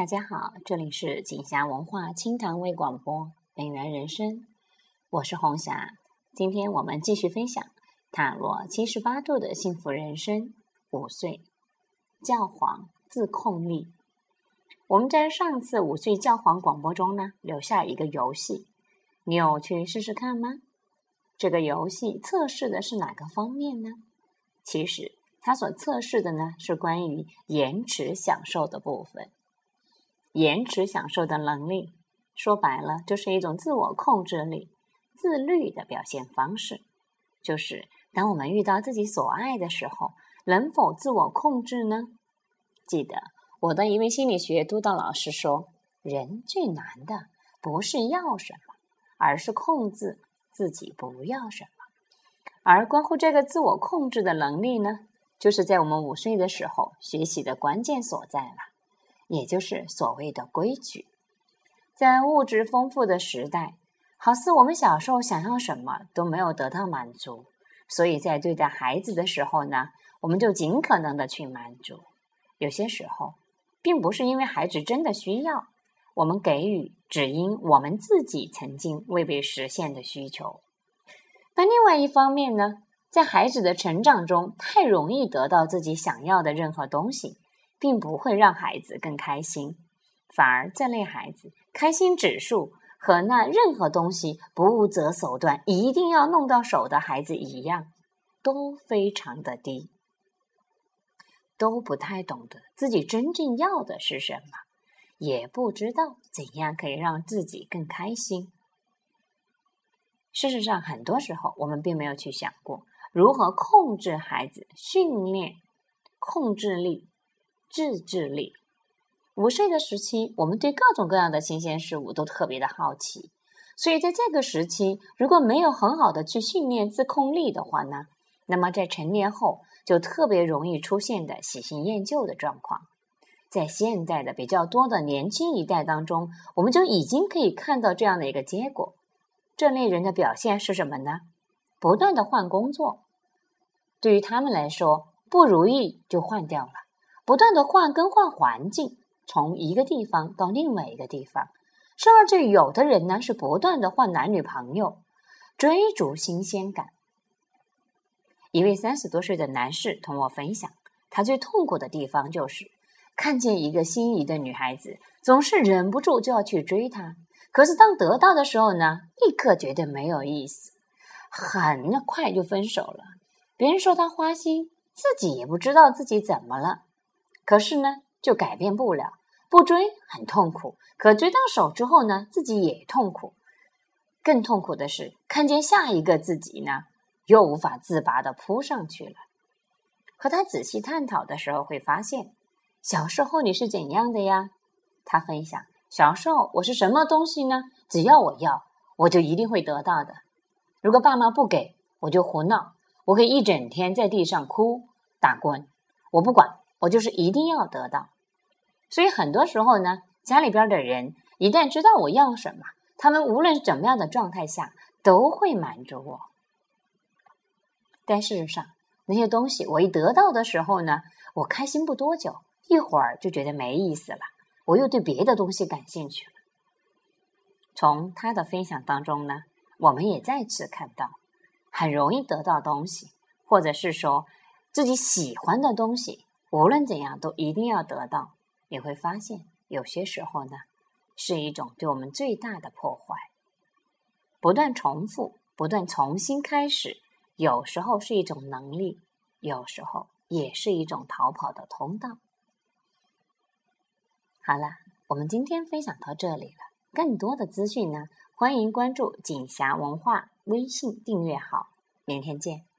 大家好，这里是锦霞文化清谈微广播，本源人生，我是红霞。今天我们继续分享塔罗七十八度的幸福人生。五岁教皇自控力。我们在上次五岁教皇广播中呢，留下一个游戏，你有去试试看吗？这个游戏测试的是哪个方面呢？其实它所测试的呢，是关于延迟享受的部分。延迟享受的能力，说白了就是一种自我控制力、自律的表现方式。就是当我们遇到自己所爱的时候，能否自我控制呢？记得我的一位心理学督导老师说：“人最难的不是要什么，而是控制自己不要什么。”而关乎这个自我控制的能力呢，就是在我们五岁的时候学习的关键所在了。也就是所谓的规矩，在物质丰富的时代，好似我们小时候想要什么都没有得到满足，所以在对待孩子的时候呢，我们就尽可能的去满足。有些时候，并不是因为孩子真的需要，我们给予只因我们自己曾经未被实现的需求。那另外一方面呢，在孩子的成长中，太容易得到自己想要的任何东西。并不会让孩子更开心，反而这类孩子开心指数和那任何东西不择手段一定要弄到手的孩子一样，都非常的低，都不太懂得自己真正要的是什么，也不知道怎样可以让自己更开心。事实上，很多时候我们并没有去想过如何控制孩子，训练控制力。自制力。五岁的时期，我们对各种各样的新鲜事物都特别的好奇，所以在这个时期，如果没有很好的去训练自控力的话呢，那么在成年后就特别容易出现的喜新厌旧的状况。在现代的比较多的年轻一代当中，我们就已经可以看到这样的一个结果。这类人的表现是什么呢？不断的换工作，对于他们来说，不如意就换掉了。不断的换更换环境，从一个地方到另外一个地方，甚至有的人呢是不断的换男女朋友，追逐新鲜感。一位三十多岁的男士同我分享，他最痛苦的地方就是看见一个心仪的女孩子，总是忍不住就要去追她，可是当得到的时候呢，立刻觉得没有意思，很快就分手了。别人说他花心，自己也不知道自己怎么了。可是呢，就改变不了，不追很痛苦，可追到手之后呢，自己也痛苦。更痛苦的是，看见下一个自己呢，又无法自拔的扑上去了。和他仔细探讨的时候，会发现，小时候你是怎样的呀？他分享，小时候我是什么东西呢？只要我要，我就一定会得到的。如果爸妈不给，我就胡闹，我可以一整天在地上哭打滚，我不管。我就是一定要得到，所以很多时候呢，家里边的人一旦知道我要什么，他们无论怎么样的状态下都会满足我。但事实上，那些东西我一得到的时候呢，我开心不多久，一会儿就觉得没意思了，我又对别的东西感兴趣了。从他的分享当中呢，我们也再次看到，很容易得到东西，或者是说自己喜欢的东西。无论怎样，都一定要得到。你会发现，有些时候呢，是一种对我们最大的破坏。不断重复，不断重新开始，有时候是一种能力，有时候也是一种逃跑的通道。好了，我们今天分享到这里了。更多的资讯呢，欢迎关注锦霞文化微信订阅号。明天见。